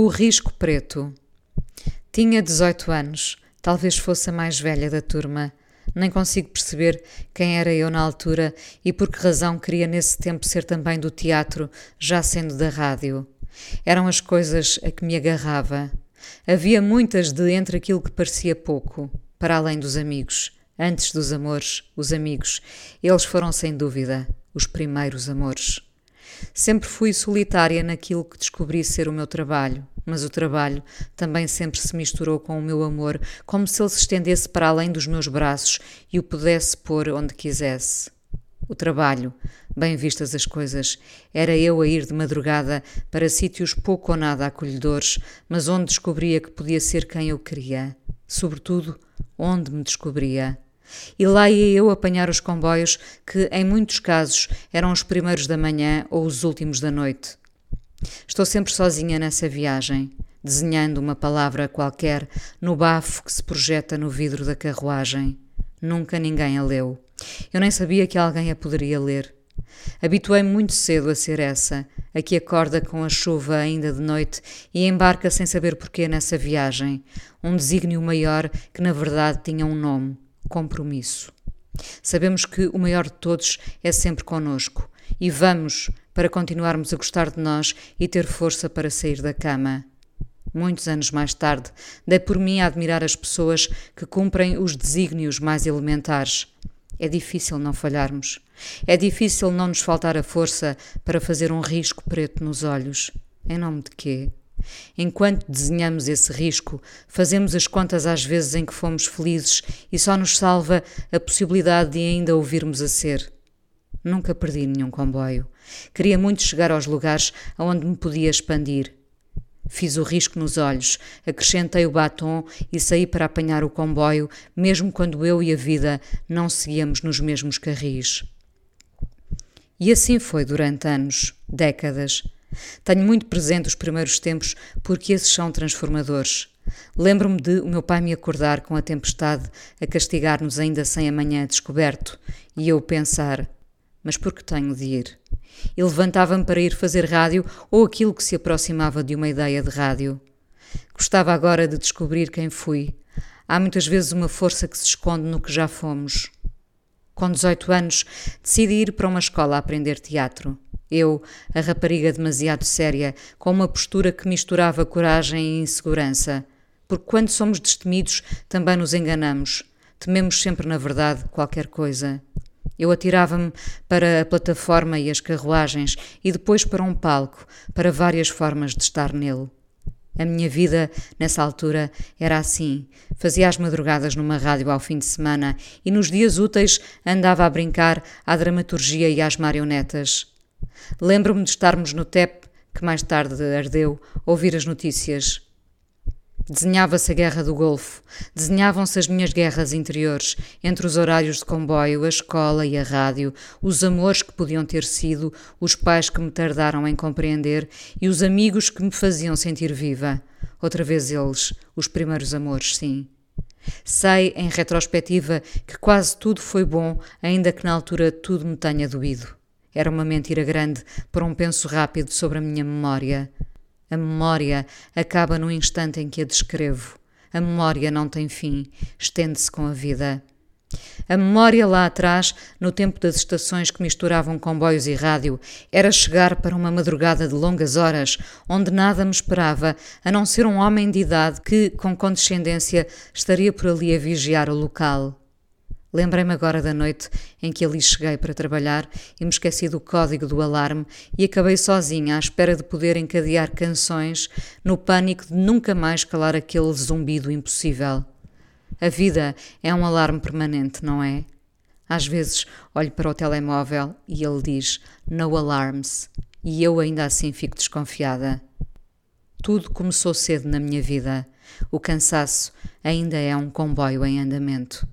O Risco Preto. Tinha 18 anos, talvez fosse a mais velha da turma. Nem consigo perceber quem era eu na altura e por que razão queria nesse tempo ser também do teatro, já sendo da rádio. Eram as coisas a que me agarrava. Havia muitas de entre aquilo que parecia pouco, para além dos amigos. Antes dos amores, os amigos. Eles foram sem dúvida os primeiros amores. Sempre fui solitária naquilo que descobri ser o meu trabalho, mas o trabalho também sempre se misturou com o meu amor, como se ele se estendesse para além dos meus braços e o pudesse pôr onde quisesse. O trabalho, bem vistas as coisas, era eu a ir de madrugada para sítios pouco ou nada acolhedores, mas onde descobria que podia ser quem eu queria. Sobretudo, onde me descobria. E lá ia eu apanhar os comboios que, em muitos casos, eram os primeiros da manhã ou os últimos da noite. Estou sempre sozinha nessa viagem, desenhando uma palavra qualquer no bafo que se projeta no vidro da carruagem. Nunca ninguém a leu. Eu nem sabia que alguém a poderia ler. Habituei-me muito cedo a ser essa, a que acorda com a chuva ainda de noite e embarca sem saber porquê nessa viagem, um desígnio maior que na verdade tinha um nome compromisso. Sabemos que o maior de todos é sempre conosco e vamos para continuarmos a gostar de nós e ter força para sair da cama. Muitos anos mais tarde, dei por mim a admirar as pessoas que cumprem os desígnios mais elementares. É difícil não falharmos. É difícil não nos faltar a força para fazer um risco preto nos olhos. Em nome de quê? Enquanto desenhamos esse risco, fazemos as contas às vezes em que fomos felizes e só nos salva a possibilidade de ainda ouvirmos a ser. Nunca perdi nenhum comboio. Queria muito chegar aos lugares aonde me podia expandir. Fiz o risco nos olhos, acrescentei o batom e saí para apanhar o comboio, mesmo quando eu e a vida não seguíamos nos mesmos carris. E assim foi durante anos, décadas. Tenho muito presente os primeiros tempos porque esses são transformadores. Lembro-me de o meu pai me acordar com a tempestade a castigar-nos ainda sem amanhã descoberto e eu pensar: mas por que tenho de ir? E levantava-me para ir fazer rádio ou aquilo que se aproximava de uma ideia de rádio. Gostava agora de descobrir quem fui. Há muitas vezes uma força que se esconde no que já fomos. Com 18 anos, decidi ir para uma escola a aprender teatro. Eu, a rapariga demasiado séria, com uma postura que misturava coragem e insegurança. Porque quando somos destemidos, também nos enganamos. Tememos sempre, na verdade, qualquer coisa. Eu atirava-me para a plataforma e as carruagens e depois para um palco, para várias formas de estar nele. A minha vida, nessa altura, era assim. Fazia as madrugadas numa rádio ao fim de semana e nos dias úteis andava a brincar à dramaturgia e às marionetas. Lembro-me de estarmos no TEP, que mais tarde ardeu, ouvir as notícias. Desenhava-se a guerra do Golfo, desenhavam-se as minhas guerras interiores, entre os horários de comboio, a escola e a rádio, os amores que podiam ter sido, os pais que me tardaram em compreender e os amigos que me faziam sentir viva. Outra vez eles, os primeiros amores, sim. Sei, em retrospectiva, que quase tudo foi bom, ainda que na altura tudo me tenha doído. Era uma mentira grande para um penso rápido sobre a minha memória. A memória acaba no instante em que a descrevo. A memória não tem fim, estende-se com a vida. A memória lá atrás, no tempo das estações que misturavam comboios e rádio, era chegar para uma madrugada de longas horas, onde nada me esperava, a não ser um homem de idade que, com condescendência, estaria por ali a vigiar o local. Lembrei-me agora da noite em que ali cheguei para trabalhar e me esqueci do código do alarme e acabei sozinha à espera de poder encadear canções no pânico de nunca mais calar aquele zumbido impossível. A vida é um alarme permanente, não é? Às vezes olho para o telemóvel e ele diz No alarms e eu ainda assim fico desconfiada. Tudo começou cedo na minha vida. O cansaço ainda é um comboio em andamento.